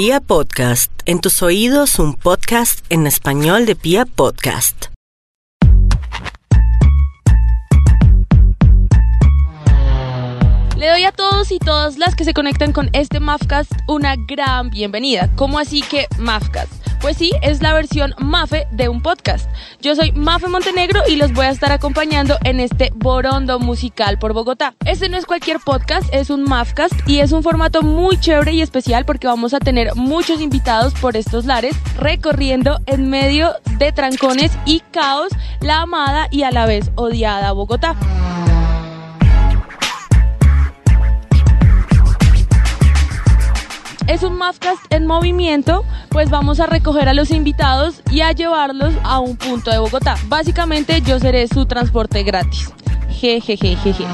Pia Podcast, en tus oídos un podcast en español de Pia Podcast. Le doy a todos y todas las que se conectan con este Mafcast una gran bienvenida. ¿Cómo así que Mafcast? Pues sí, es la versión Mafe de un podcast. Yo soy Mafe Montenegro y los voy a estar acompañando en este Borondo musical por Bogotá. Este no es cualquier podcast, es un Mafcast y es un formato muy chévere y especial porque vamos a tener muchos invitados por estos lares recorriendo en medio de trancones y caos la amada y a la vez odiada Bogotá. Es un Mafcast en movimiento, pues vamos a recoger a los invitados y a llevarlos a un punto de Bogotá. Básicamente yo seré su transporte gratis. Jejejejeje.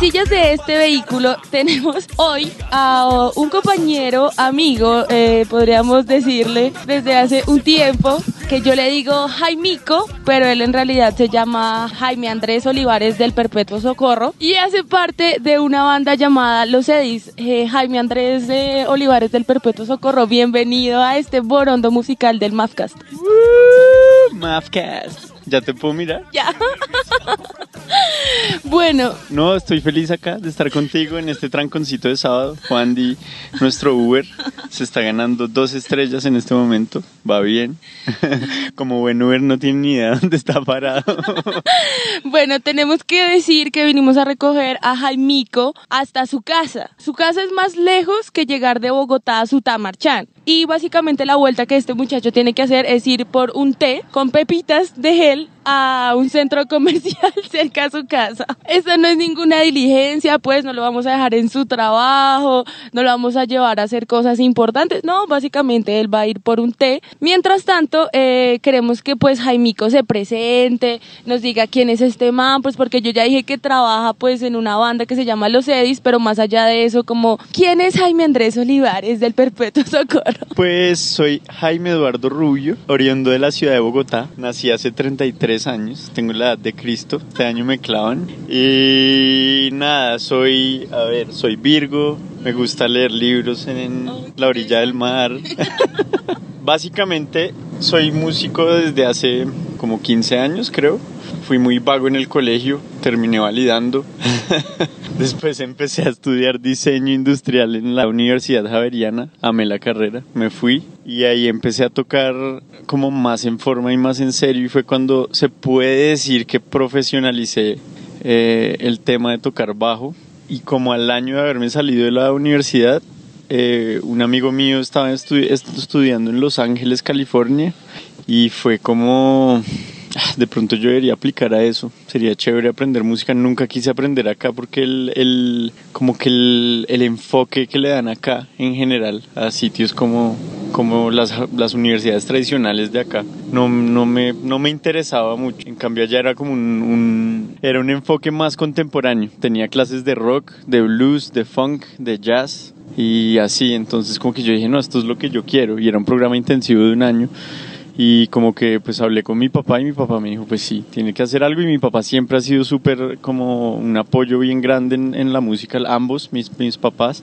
Sillas de este vehículo tenemos hoy a un compañero, amigo, eh, podríamos decirle, desde hace un tiempo, que yo le digo Jaimico, pero él en realidad se llama Jaime Andrés Olivares del Perpetuo Socorro y hace parte de una banda llamada Los Edis. Eh, Jaime Andrés de Olivares del Perpetuo Socorro, bienvenido a este borondo musical del Mafcast. Mafcast. ¿Ya te puedo mirar? Ya. bueno. No, estoy feliz acá de estar contigo en este tranconcito de sábado. Juan Di, nuestro Uber, se está ganando dos estrellas en este momento. Va bien. Como buen Uber no tiene ni idea dónde está parado. bueno, tenemos que decir que vinimos a recoger a Jaimico hasta su casa. Su casa es más lejos que llegar de Bogotá a Sutamarchán. Y básicamente la vuelta que este muchacho tiene que hacer es ir por un té con pepitas de gel a un centro comercial cerca a su casa. Eso no es ninguna diligencia, pues no lo vamos a dejar en su trabajo, no lo vamos a llevar a hacer cosas importantes. No, básicamente él va a ir por un té. Mientras tanto, eh, queremos que pues Jaimico se presente, nos diga quién es este man, pues porque yo ya dije que trabaja pues en una banda que se llama Los Edis, pero más allá de eso, como ¿quién es Jaime Andrés Olivares del Perpetuo Socorro? Pues soy Jaime Eduardo Rubio, oriundo de la ciudad de Bogotá. Nací hace 33 años, tengo la edad de Cristo, este año me clavan. Y nada, soy, a ver, soy Virgo, me gusta leer libros en la orilla del mar. Básicamente soy músico desde hace como 15 años, creo. Fui muy vago en el colegio, terminé validando. Después empecé a estudiar diseño industrial en la Universidad Javeriana, amé la carrera, me fui y ahí empecé a tocar como más en forma y más en serio y fue cuando se puede decir que profesionalicé eh, el tema de tocar bajo. Y como al año de haberme salido de la universidad eh, un amigo mío estaba estudiando en Los Ángeles, California, y fue como, ah, de pronto yo debería aplicar a eso, sería chévere aprender música, nunca quise aprender acá porque el, el como que el, el, enfoque que le dan acá en general a sitios como, como las, las universidades tradicionales de acá no, no, me, no me interesaba mucho, en cambio allá era como un, era un enfoque más contemporáneo, tenía clases de rock, de blues, de funk, de jazz, y así, entonces como que yo dije, no, esto es lo que yo quiero y era un programa intensivo de un año y como que pues hablé con mi papá y mi papá me dijo, pues sí, tiene que hacer algo y mi papá siempre ha sido súper como un apoyo bien grande en, en la música, ambos, mis, mis papás.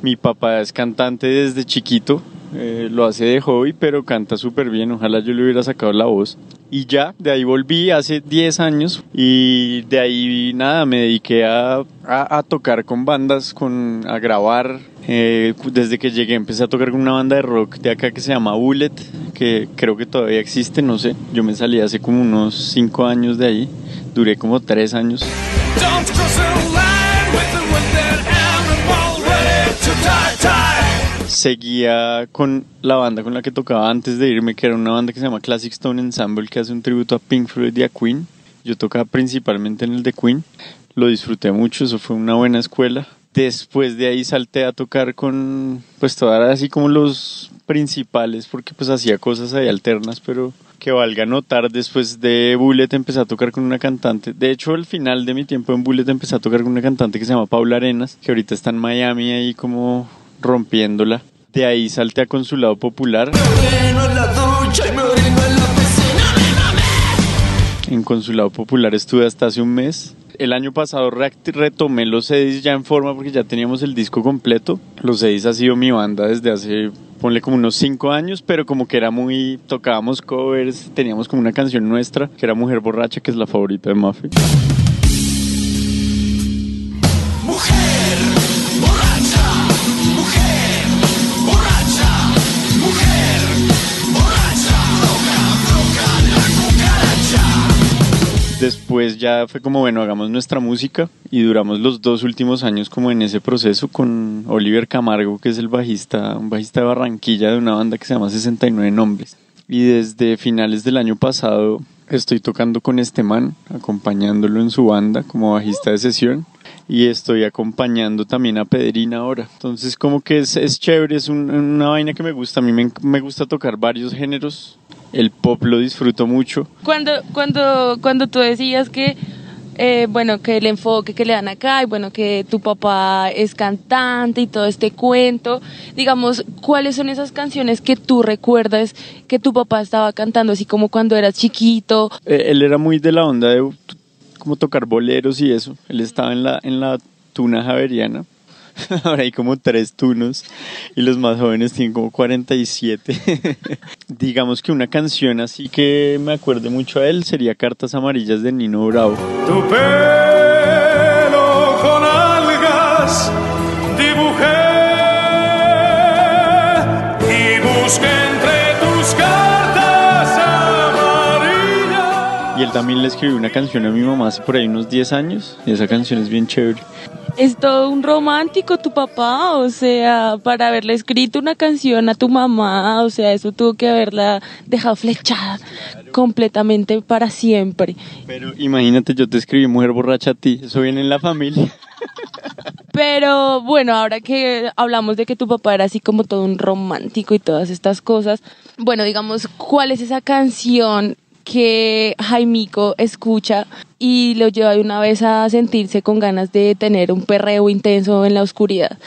Mi papá es cantante desde chiquito, eh, lo hace de hobby, pero canta súper bien. Ojalá yo le hubiera sacado la voz. Y ya, de ahí volví hace 10 años y de ahí nada, me dediqué a, a, a tocar con bandas, con, a grabar. Eh, desde que llegué empecé a tocar con una banda de rock de acá que se llama Bullet, que creo que todavía existe, no sé. Yo me salí hace como unos 5 años de ahí, duré como 3 años. seguía con la banda con la que tocaba antes de irme, que era una banda que se llama Classic Stone Ensemble, que hace un tributo a Pink Floyd y a Queen. Yo tocaba principalmente en el de Queen, lo disfruté mucho, eso fue una buena escuela. Después de ahí salté a tocar con, pues, todas así como los principales, porque pues hacía cosas ahí alternas, pero que valga notar, después de Bullet empecé a tocar con una cantante. De hecho, al final de mi tiempo en Bullet empecé a tocar con una cantante que se llama Paula Arenas, que ahorita está en Miami ahí como rompiéndola. De ahí salté a Consulado Popular. En Consulado Popular estuve hasta hace un mes. El año pasado retomé los CDs ya en forma porque ya teníamos el disco completo. Los CDs ha sido mi banda desde hace, ponle como unos cinco años, pero como que era muy, tocábamos covers, teníamos como una canción nuestra, que era Mujer Borracha, que es la favorita de Muffy. Después ya fue como, bueno, hagamos nuestra música y duramos los dos últimos años como en ese proceso con Oliver Camargo, que es el bajista, un bajista de Barranquilla de una banda que se llama 69 Nombres. Y desde finales del año pasado estoy tocando con este man, acompañándolo en su banda como bajista de sesión y estoy acompañando también a Pedrina ahora. Entonces como que es, es chévere, es una vaina que me gusta. A mí me, me, gusta tocar varios géneros el pop lo disfruto mucho. Cuando, cuando, cuando tú decías que, eh, bueno, que el enfoque que le dan acá, y bueno, que tu papá es cantante y todo este cuento, digamos, ¿cuáles son esas canciones que tú recuerdas que tu papá estaba cantando, así como cuando eras chiquito? Eh, él era muy de la onda de como tocar boleros y eso. Él estaba en la, en la tuna javeriana Ahora hay como tres tunos y los más jóvenes tienen como 47. Digamos que una canción así que me acuerde mucho a él sería Cartas Amarillas de Nino Bravo. Y él también le escribió una canción a mi mamá hace por ahí unos 10 años y esa canción es bien chévere es todo un romántico tu papá, o sea, para haberle escrito una canción a tu mamá, o sea, eso tuvo que haberla dejado flechada completamente para siempre. Pero imagínate, yo te escribí mujer borracha a ti, eso viene en la familia. Pero bueno, ahora que hablamos de que tu papá era así como todo un romántico y todas estas cosas, bueno, digamos, ¿cuál es esa canción que Jaimico escucha y lo lleva de una vez a sentirse con ganas de tener un perreo intenso en la oscuridad.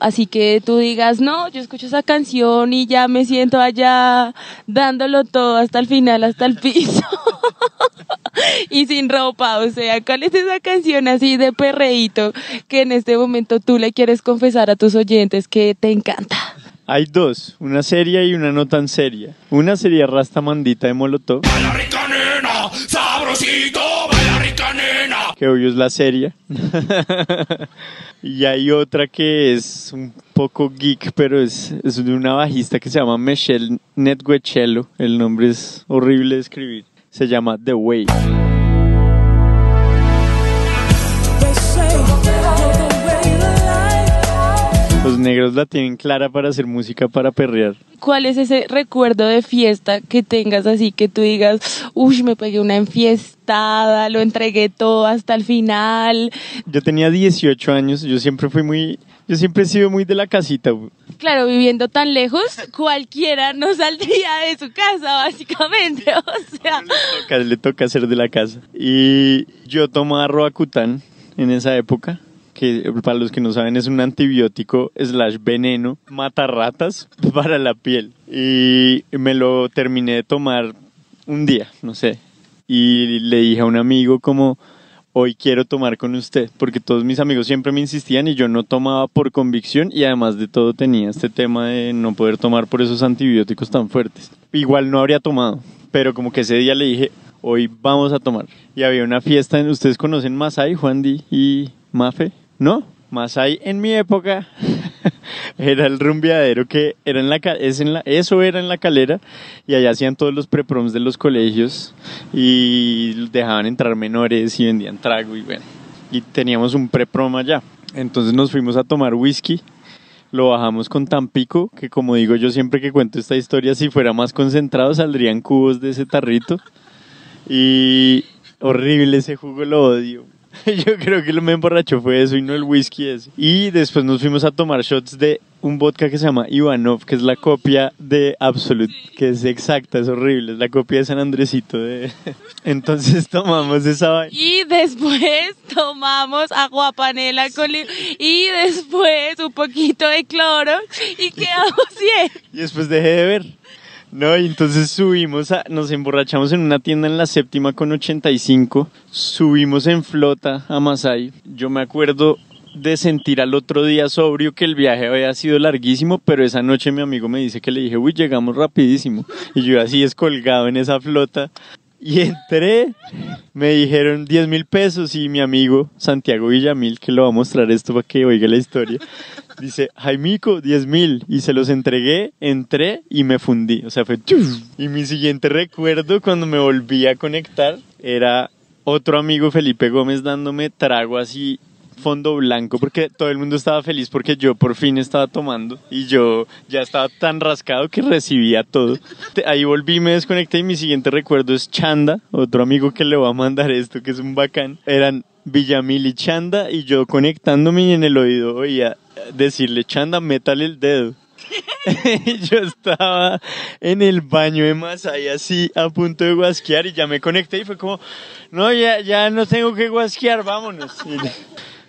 Así que tú digas, no, yo escucho esa canción y ya me siento allá dándolo todo hasta el final, hasta el piso. y sin ropa, o sea, ¿cuál es esa canción así de perreíto que en este momento tú le quieres confesar a tus oyentes que te encanta? Hay dos, una seria y una no tan seria. Una sería Rasta Mandita de Molotov. Baila rica nena, sabrosito, baila rica nena. Que obvio es la seria. y hay otra que es un poco geek, pero es, es de una bajista que se llama Michelle Netguechello. El nombre es horrible de escribir. Se llama The Way. Los negros la tienen clara para hacer música para perrear. ¿Cuál es ese recuerdo de fiesta que tengas así que tú digas, uy, me pegué una enfiestada, lo entregué todo hasta el final? Yo tenía 18 años, yo siempre fui muy, yo siempre he sido muy de la casita. Claro, viviendo tan lejos, cualquiera no saldría de su casa, básicamente. O sea, le toca, le toca hacer de la casa. Y yo tomaba Roacutan en esa época que para los que no saben es un antibiótico slash veneno, mata ratas para la piel. Y me lo terminé de tomar un día, no sé. Y le dije a un amigo como, hoy quiero tomar con usted, porque todos mis amigos siempre me insistían y yo no tomaba por convicción y además de todo tenía este tema de no poder tomar por esos antibióticos tan fuertes. Igual no habría tomado, pero como que ese día le dije, hoy vamos a tomar. Y había una fiesta, ¿ustedes conocen Masai, Juan Di y Mafe? ¿No? Masai en mi época era el rumbeadero que era en la, es en la eso era en la calera y allá hacían todos los preproms de los colegios y dejaban entrar menores y vendían trago y bueno y teníamos un preprom allá. Entonces nos fuimos a tomar whisky lo bajamos con Tampico que como digo yo siempre que cuento esta historia si fuera más concentrado saldrían cubos de ese tarrito. Y horrible ese jugo lo odio Yo creo que lo me emborrachó fue eso y no el whisky ese. Y después nos fuimos a tomar shots de un vodka que se llama Ivanov, que es la copia de Absolute, que es exacta, es horrible, es la copia de San Andresito. De... Entonces tomamos esa vaina. Y después tomamos agua panela con lim- y después un poquito de cloro y quedamos bien. Y después dejé de ver. No, y entonces subimos, a, nos emborrachamos en una tienda en la séptima con 85, subimos en flota a Masai. Yo me acuerdo de sentir al otro día sobrio que el viaje había sido larguísimo, pero esa noche mi amigo me dice que le dije, uy, llegamos rapidísimo. Y yo así descolgado en esa flota. Y entré, me dijeron 10 mil pesos y mi amigo Santiago Villamil, que lo va a mostrar esto para que oiga la historia, dice, Jaimico, 10 mil. Y se los entregué, entré y me fundí. O sea, fue... Y mi siguiente recuerdo cuando me volví a conectar era otro amigo Felipe Gómez dándome trago así fondo blanco porque todo el mundo estaba feliz porque yo por fin estaba tomando y yo ya estaba tan rascado que recibía todo. Ahí volví, me desconecté y mi siguiente recuerdo es Chanda, otro amigo que le va a mandar esto que es un bacán. Eran Villamil y Chanda y yo conectándome y en el oído oía decirle Chanda, métale el dedo. yo estaba en el baño de Masai así a punto de guasquear y ya me conecté y fue como, no, ya, ya no tengo que guasquear, vámonos.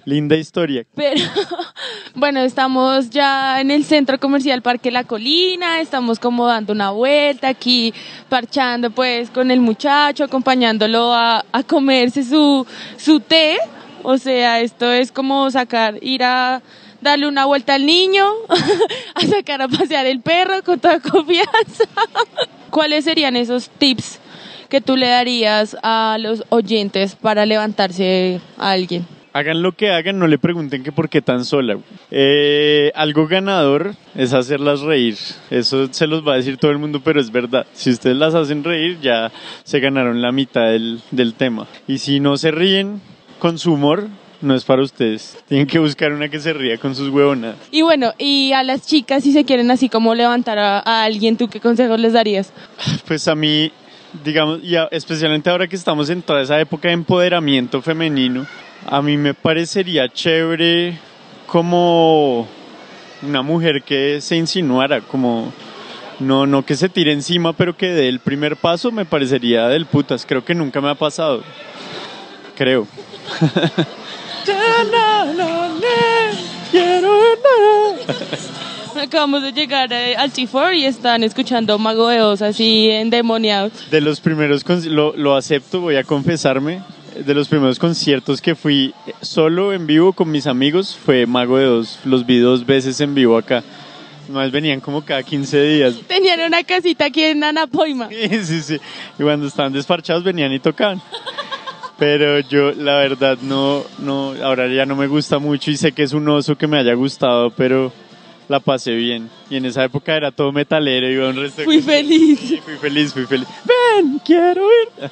Linda historia. Pero bueno, estamos ya en el centro comercial Parque La Colina, estamos como dando una vuelta aquí, parchando pues con el muchacho, acompañándolo a, a comerse su, su té. O sea, esto es como sacar, ir a darle una vuelta al niño, a sacar a pasear el perro con toda confianza. ¿Cuáles serían esos tips que tú le darías a los oyentes para levantarse a alguien? Hagan lo que hagan, no le pregunten que por qué tan sola. Eh, algo ganador es hacerlas reír. Eso se los va a decir todo el mundo, pero es verdad. Si ustedes las hacen reír, ya se ganaron la mitad del, del tema. Y si no se ríen con su humor, no es para ustedes. Tienen que buscar una que se ría con sus huevonadas. Y bueno, y a las chicas si se quieren así como levantar a, a alguien, ¿tú qué consejos les darías? Pues a mí, digamos, y a- especialmente ahora que estamos en toda esa época de empoderamiento femenino, a mí me parecería chévere como una mujer que se insinuara, como no, no que se tire encima, pero que dé el primer paso, me parecería del putas. Creo que nunca me ha pasado. Creo. Acabamos de llegar eh, al T4 y están escuchando Mago de Oz así endemoniados. De los primeros, lo, lo acepto, voy a confesarme, de los primeros conciertos que fui solo en vivo con mis amigos fue Mago de Oz. Los vi dos veces en vivo acá. Más venían como cada 15 días. Tenían una casita aquí en Anapoima. Sí, sí, sí. Y cuando estaban desparchados venían y tocaban. Pero yo, la verdad, no, no, ahora ya no me gusta mucho y sé que es un oso que me haya gustado, pero la pasé bien. Y en esa época era todo metalero, iba a un resto de Fui feliz. Sí, fui feliz, fui feliz. Ven, quiero ir.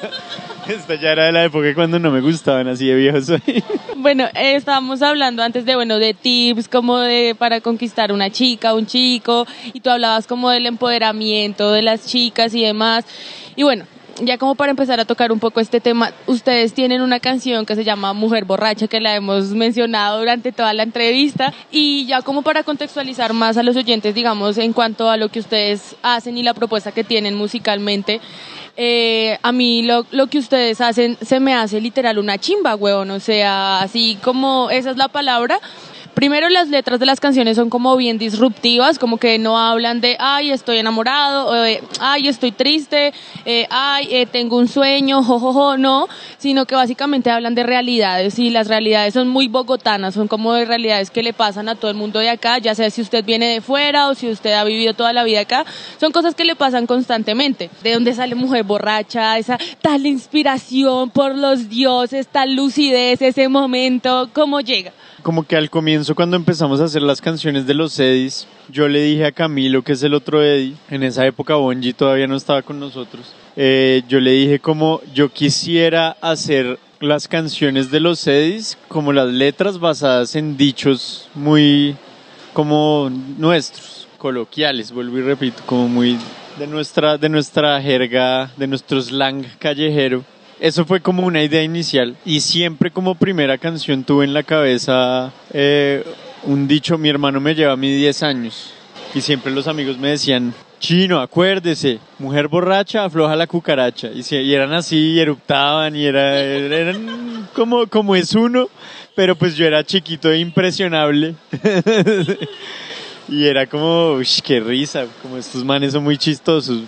Esta ya era de la época cuando no me gustaban, así de viejo soy. Bueno, eh, estábamos hablando antes de, bueno, de tips como de para conquistar una chica, un chico, y tú hablabas como del empoderamiento de las chicas y demás. Y bueno, ya como para empezar a tocar un poco este tema, ustedes tienen una canción que se llama Mujer Borracha, que la hemos mencionado durante toda la entrevista, y ya como para contextualizar más a los oyentes, digamos, en cuanto a lo que ustedes hacen y la propuesta que tienen musicalmente, eh, a mí lo, lo que ustedes hacen se me hace literal una chimba, weón. O sea, así como esa es la palabra. Primero las letras de las canciones son como bien disruptivas, como que no hablan de, ay, estoy enamorado, o de, ay, estoy triste, eh, ay, eh, tengo un sueño, jojojo, no, sino que básicamente hablan de realidades y las realidades son muy bogotanas, son como de realidades que le pasan a todo el mundo de acá, ya sea si usted viene de fuera o si usted ha vivido toda la vida acá, son cosas que le pasan constantemente. ¿De dónde sale mujer borracha? Esa tal inspiración por los dioses, tal lucidez, ese momento, ¿cómo llega? Como que al comienzo, cuando empezamos a hacer las canciones de los Eddies, yo le dije a Camilo, que es el otro Eddie, en esa época Bonji todavía no estaba con nosotros, eh, yo le dije como yo quisiera hacer las canciones de los Eddies como las letras basadas en dichos muy como nuestros, coloquiales, vuelvo y repito, como muy de nuestra, de nuestra jerga, de nuestro slang callejero. Eso fue como una idea inicial y siempre como primera canción tuve en la cabeza eh, un dicho, mi hermano me lleva a mí 10 años y siempre los amigos me decían, chino, acuérdese, mujer borracha afloja la cucaracha. Y, y eran así, y eruptaban y era, eran como, como es uno, pero pues yo era chiquito e impresionable. y era como, uy, qué risa, como estos manes son muy chistosos.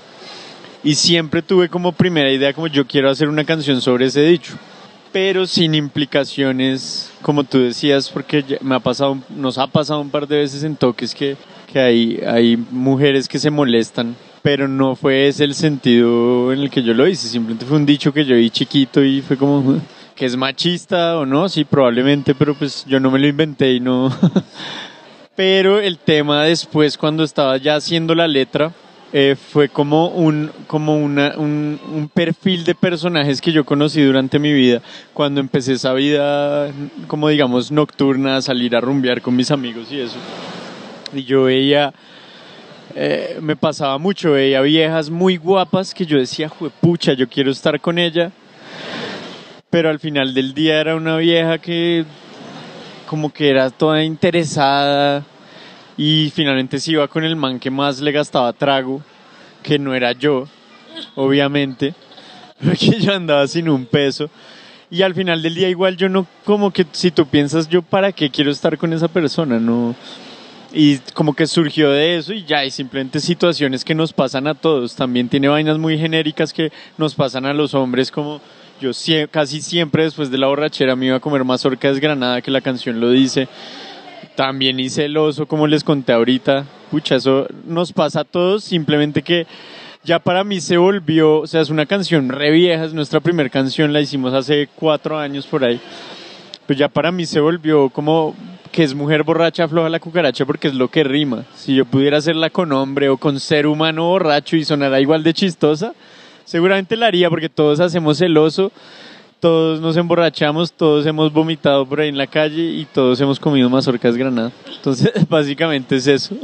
Y siempre tuve como primera idea como yo quiero hacer una canción sobre ese dicho pero sin implicaciones, como tú decías, porque me ha pasado, nos ha pasado un par de veces en toques que, que hay, hay mujeres que se molestan, pero no fue ese el sentido en el que yo lo hice, simplemente fue un dicho que yo vi chiquito y fue como que es machista o no, sí, probablemente, pero pues yo no me lo inventé y no. pero el tema después, cuando estaba ya haciendo la letra, eh, fue como un como una, un, un, perfil de personajes que yo conocí durante mi vida cuando empecé esa vida como digamos nocturna salir a rumbear con mis amigos y eso. Y yo veía eh, me pasaba mucho veía viejas muy guapas que yo decía pucha yo quiero estar con ella pero al final del día era una vieja que como que era toda interesada y finalmente se iba con el man que más le gastaba trago, que no era yo, obviamente, porque yo andaba sin un peso. Y al final del día igual yo no, como que si tú piensas yo para qué quiero estar con esa persona, no. Y como que surgió de eso y ya, y simplemente situaciones que nos pasan a todos. También tiene vainas muy genéricas que nos pasan a los hombres, como yo casi siempre después de la borrachera me iba a comer más orca desgranada que la canción lo dice también hice el oso, como les conté ahorita. Pucha, eso nos pasa a todos, simplemente que ya para mí se volvió, o sea, es una canción re vieja, es nuestra primera canción, la hicimos hace cuatro años por ahí. Pues ya para mí se volvió como que es mujer borracha, floja la cucaracha, porque es lo que rima. Si yo pudiera hacerla con hombre o con ser humano borracho y sonara igual de chistosa, seguramente la haría porque todos hacemos el oso todos nos emborrachamos, todos hemos vomitado por ahí en la calle y todos hemos comido mazorcas granada. Entonces, básicamente es eso.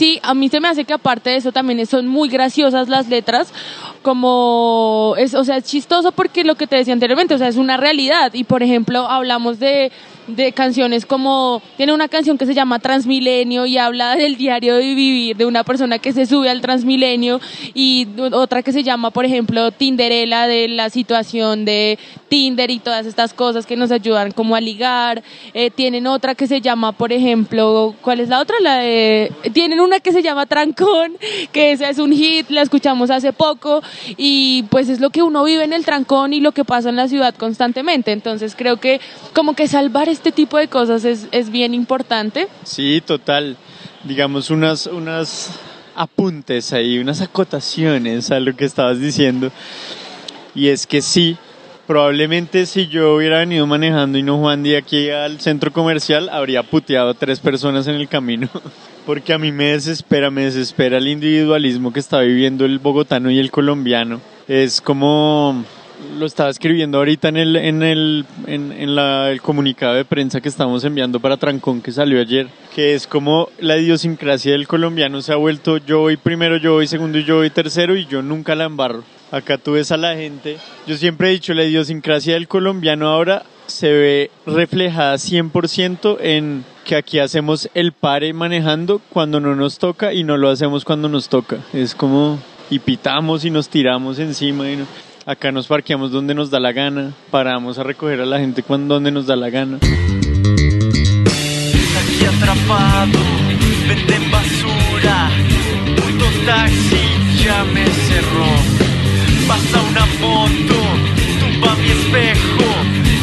Sí, a mí se me hace que aparte de eso también son muy graciosas las letras, como es, o sea, es chistoso porque lo que te decía anteriormente, o sea, es una realidad y por ejemplo, hablamos de de canciones como tiene una canción que se llama Transmilenio y habla del diario de vivir de una persona que se sube al Transmilenio y otra que se llama por ejemplo Tinderela de la situación de Tinder y todas estas cosas que nos ayudan como a ligar eh, tienen otra que se llama por ejemplo ¿cuál es la otra? la de tienen una que se llama Trancón que esa es un hit la escuchamos hace poco y pues es lo que uno vive en el trancón y lo que pasa en la ciudad constantemente entonces creo que como que salvar este tipo de cosas es, es bien importante. Sí, total. Digamos unas, unas apuntes ahí, unas acotaciones a lo que estabas diciendo. Y es que sí, probablemente si yo hubiera venido manejando y no Juan de aquí al centro comercial, habría puteado a tres personas en el camino. Porque a mí me desespera, me desespera el individualismo que está viviendo el bogotano y el colombiano. Es como lo estaba escribiendo ahorita en el, en el, en, el comunicado de prensa que estamos enviando para Trancón que salió ayer, que es como la idiosincrasia del colombiano se ha vuelto yo voy primero, yo voy segundo y yo voy tercero y yo nunca la embarro. Acá tú ves a la gente, yo siempre he dicho la idiosincrasia del colombiano ahora se ve reflejada 100% en que aquí hacemos el pare manejando cuando no nos toca y no lo hacemos cuando nos toca. Es como y pitamos y nos tiramos encima y. Acá nos parqueamos donde nos da la gana, paramos a recoger a la gente cuando donde nos da la gana. Aquí atrapado, venden basura, taxi ya me cerró. Pasa una moto, tumba mi espejo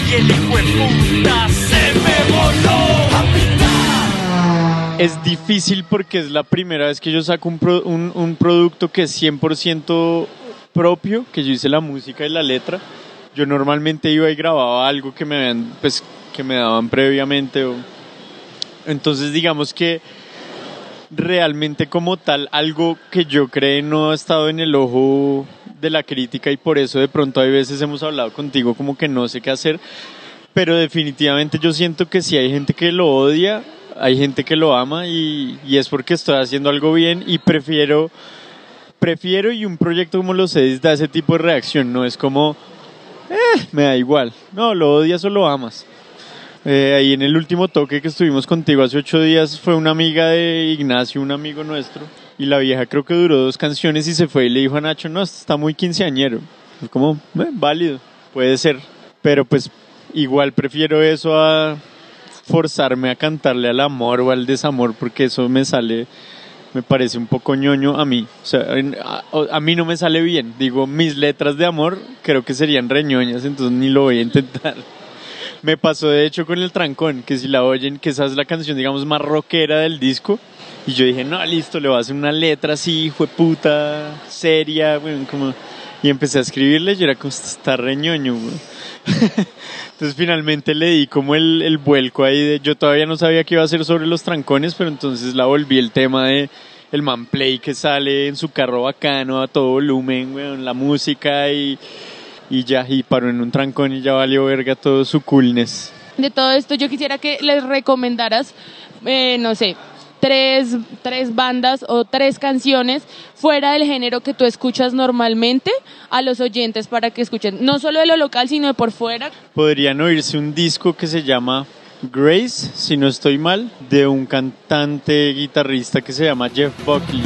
y el hijo de puta se me voló. Es difícil porque es la primera vez que yo saco un, producto que es 100% propio, que yo hice la música y la letra. Yo normalmente iba y grababa algo que me pues, daban previamente. Entonces, digamos que realmente como tal, algo que yo creo no ha estado en el ojo de la crítica y por eso de pronto hay veces hemos hablado contigo como que no sé qué hacer, pero definitivamente yo siento que si hay gente que lo odia, hay gente que lo ama y, y es porque estoy haciendo algo bien y prefiero prefiero y un proyecto como los Edis da ese tipo de reacción, no es como, eh, me da igual, no, lo odias o lo amas. Eh, ahí en el último toque que estuvimos contigo hace ocho días fue una amiga de Ignacio, un amigo nuestro. Y la vieja creo que duró dos canciones y se fue y le dijo a Nacho, no, está muy quinceañero. Es como, "Eh, válido, puede ser. Pero pues igual prefiero eso a forzarme a cantarle al amor o al desamor porque eso me sale, me parece un poco ñoño a mí. O sea, a, a mí no me sale bien. Digo, mis letras de amor creo que serían reñoñas, entonces ni lo voy a intentar. Me pasó de hecho con el trancón, que si la oyen, que esa es la canción, digamos, más rockera del disco. Y yo dije, no, listo, le voy a hacer una letra así, fue puta, seria, bueno, como... Y empecé a escribirle, yo era como, "Esto está reñoño, güey". Entonces finalmente le di como el, el vuelco ahí de, yo todavía no sabía que iba a ser sobre los trancones, pero entonces la volví el tema de el man play que sale en su carro bacano a todo volumen, weón, la música y, y ya, y paró en un trancón y ya valió verga todo su coolness. De todo esto yo quisiera que les recomendaras, eh, no sé, tres, tres bandas o tres canciones fuera del género que tú escuchas normalmente a los oyentes para que escuchen, no solo de lo local, sino de por fuera. Podrían oírse un disco que se llama Grace, si no estoy mal, de un cantante guitarrista que se llama Jeff Buckley.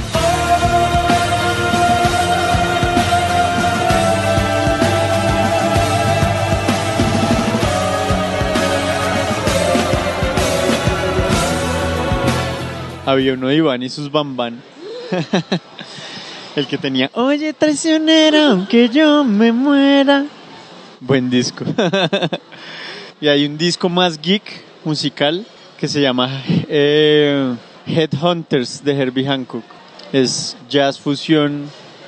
Había uno de Iván y sus bambán. El que tenía, oye traicionero, aunque yo me muera. Buen disco. y hay un disco más geek musical que se llama eh, Headhunters de Herbie Hancock. Es jazz fusión,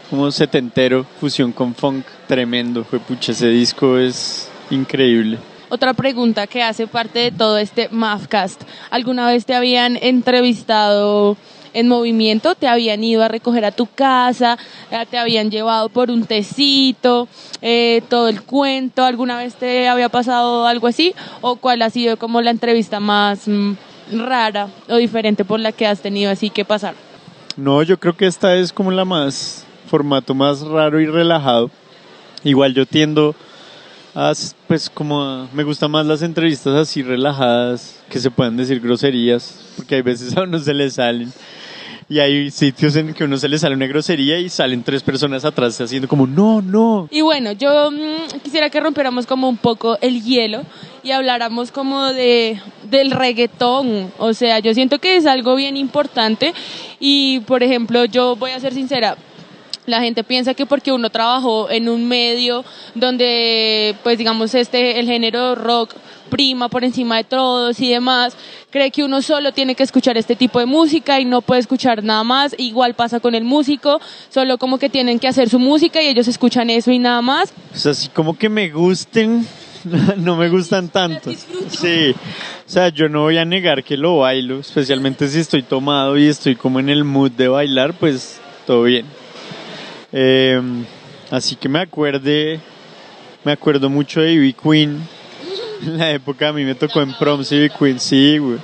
como setentero, fusión con funk, tremendo. Fue pucha, ese disco es increíble. Otra pregunta que hace parte de todo este Mavcast. ¿Alguna vez te habían entrevistado en movimiento? ¿Te habían ido a recoger a tu casa? Eh, ¿Te habían llevado por un tecito? Eh, ¿Todo el cuento? ¿Alguna vez te había pasado algo así? ¿O cuál ha sido como la entrevista más mm, rara o diferente por la que has tenido así que pasar? No, yo creo que esta es como la más, formato más raro y relajado. Igual yo tiendo pues como, me gustan más las entrevistas así relajadas, que se puedan decir groserías, porque hay veces a uno se le salen. Y hay sitios en que uno se le sale una grosería y salen tres personas atrás haciendo como, no, no. Y bueno, yo mm, quisiera que rompiéramos como un poco el hielo y habláramos como de del reggaetón. O sea, yo siento que es algo bien importante y, por ejemplo, yo voy a ser sincera. La gente piensa que porque uno trabajó en un medio donde, pues digamos, este, el género rock prima por encima de todos y demás, cree que uno solo tiene que escuchar este tipo de música y no puede escuchar nada más. Igual pasa con el músico, solo como que tienen que hacer su música y ellos escuchan eso y nada más. O sea, así como que me gusten, no me gustan tanto. Sí, o sea, yo no voy a negar que lo bailo, especialmente si estoy tomado y estoy como en el mood de bailar, pues todo bien. Eh, así que me acuerde, me acuerdo mucho de Ivy Queen. En la época a mí me tocó en prom Ivy Queen, sí, güey.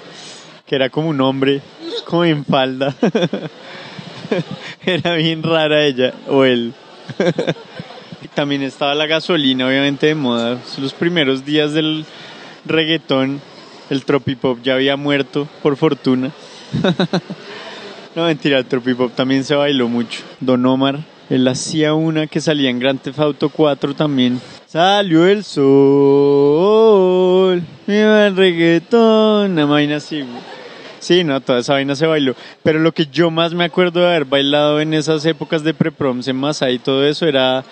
Que era como un hombre, como en falda. Era bien rara ella, o él. También estaba la gasolina, obviamente de moda. Los primeros días del reggaetón, el tropipop ya había muerto, por fortuna. no, mentira, el tropipop también se bailó mucho. Don Omar, él hacía una que salía en Grand Theft Auto 4 también. Salió el sol, viva el reggaetón, una vaina así. Sí, no, toda esa vaina se bailó. Pero lo que yo más me acuerdo de haber bailado en esas épocas de preproms en Masai y todo eso era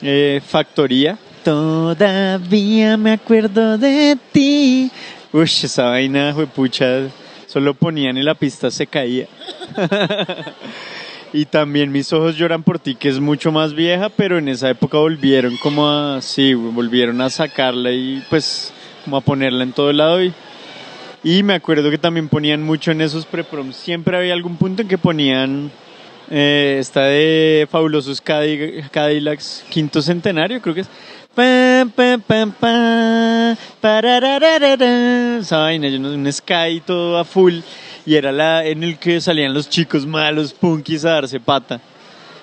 eh, Factoría. Todavía me acuerdo de ti. Uy, esa vaina fue pucha. Solo ponían y la pista se caía. y también Mis ojos lloran por ti, que es mucho más vieja, pero en esa época volvieron como a, sí, volvieron a sacarla y pues como a ponerla en todo lado y y me acuerdo que también ponían mucho en esos preproms. Siempre había algún punto en que ponían eh, esta de Fabulosos Cadi- Cadillacs Quinto Centenario, creo que es. Pa, pa, pa, pa, pararararara. Esa vaina, un sky todo a full. Y era la en el que salían los chicos malos, punkis, a darse pata.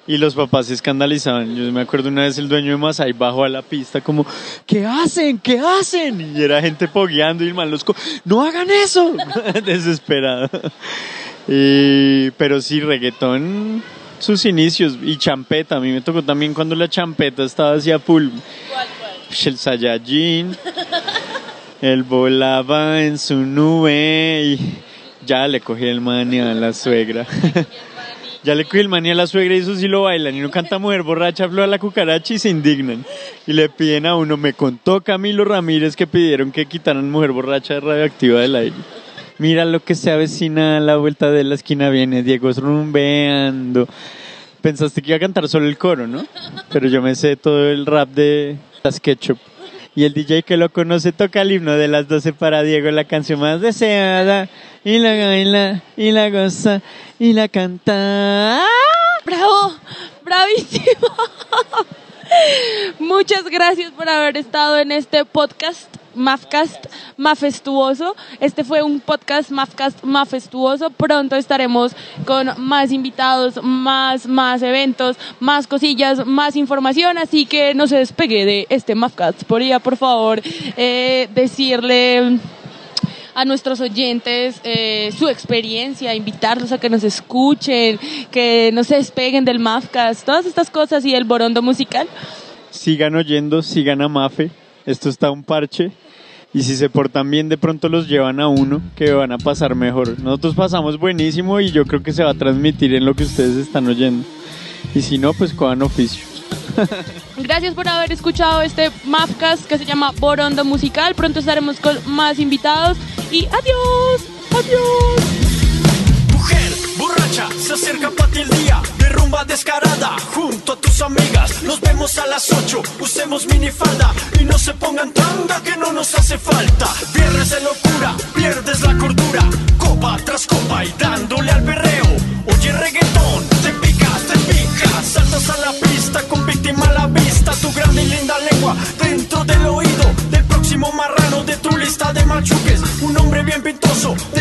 Y los papás se escandalizaban. Yo me acuerdo una vez el dueño de Masai bajó a la pista como, ¿qué hacen? ¿Qué hacen? Y era gente pogueando y el ¡No hagan eso! Desesperado. Y- pero sí, reggaetón, sus inicios. Y champeta, a mí me tocó también cuando la champeta estaba hacia full. El Saiyajin. Él volaba en su nube y ya le cogí el manía a la suegra. ya le cogí el manía a la suegra y eso sí lo bailan. Y uno canta mujer borracha, a la cucaracha y se indignan. Y le piden a uno, me contó Camilo Ramírez que pidieron que quitaran mujer borracha radioactiva del aire. Mira lo que se avecina a la vuelta de la esquina viene Diego rumbeando. Pensaste que iba a cantar solo el coro, ¿no? Pero yo me sé todo el rap de las Ketchup. Y el DJ que lo conoce toca el himno de las 12 para Diego, la canción más deseada. Y la baila, y la goza, y la canta. ¡Bravo! ¡Bravísimo! Muchas gracias por haber estado en este podcast. Mafcast Mafestuoso. Este fue un podcast Mafcast Mafestuoso. Pronto estaremos con más invitados, más, más eventos, más cosillas, más información. Así que no se despegue de este Mafcast. Podría, por favor, eh, decirle a nuestros oyentes eh, su experiencia, invitarlos a que nos escuchen, que no se despeguen del Mafcast, todas estas cosas y el borondo musical. Sigan oyendo, sigan a Mafe. Esto está un parche. Y si se portan bien, de pronto los llevan a uno, que van a pasar mejor. Nosotros pasamos buenísimo y yo creo que se va a transmitir en lo que ustedes están oyendo. Y si no, pues cojan oficio. Gracias por haber escuchado este Mafcast que se llama Borondo Musical. Pronto estaremos con más invitados y adiós, adiós. Mujer borracha, se acerca para ti el día de rumba descarada junto a tus amigas. Nos vemos a las 8, usemos minifalda y no se pongan tanga que no nos hace falta. Viernes de locura, pierdes la cordura, copa tras copa y dándole al berreo. Oye reggaetón, te picas, te picas, saltas a la pista con víctima a la vista. Tu grande y linda lengua dentro del oído del próximo marrano de tu lista de machuques. Un hombre bien pintoso, de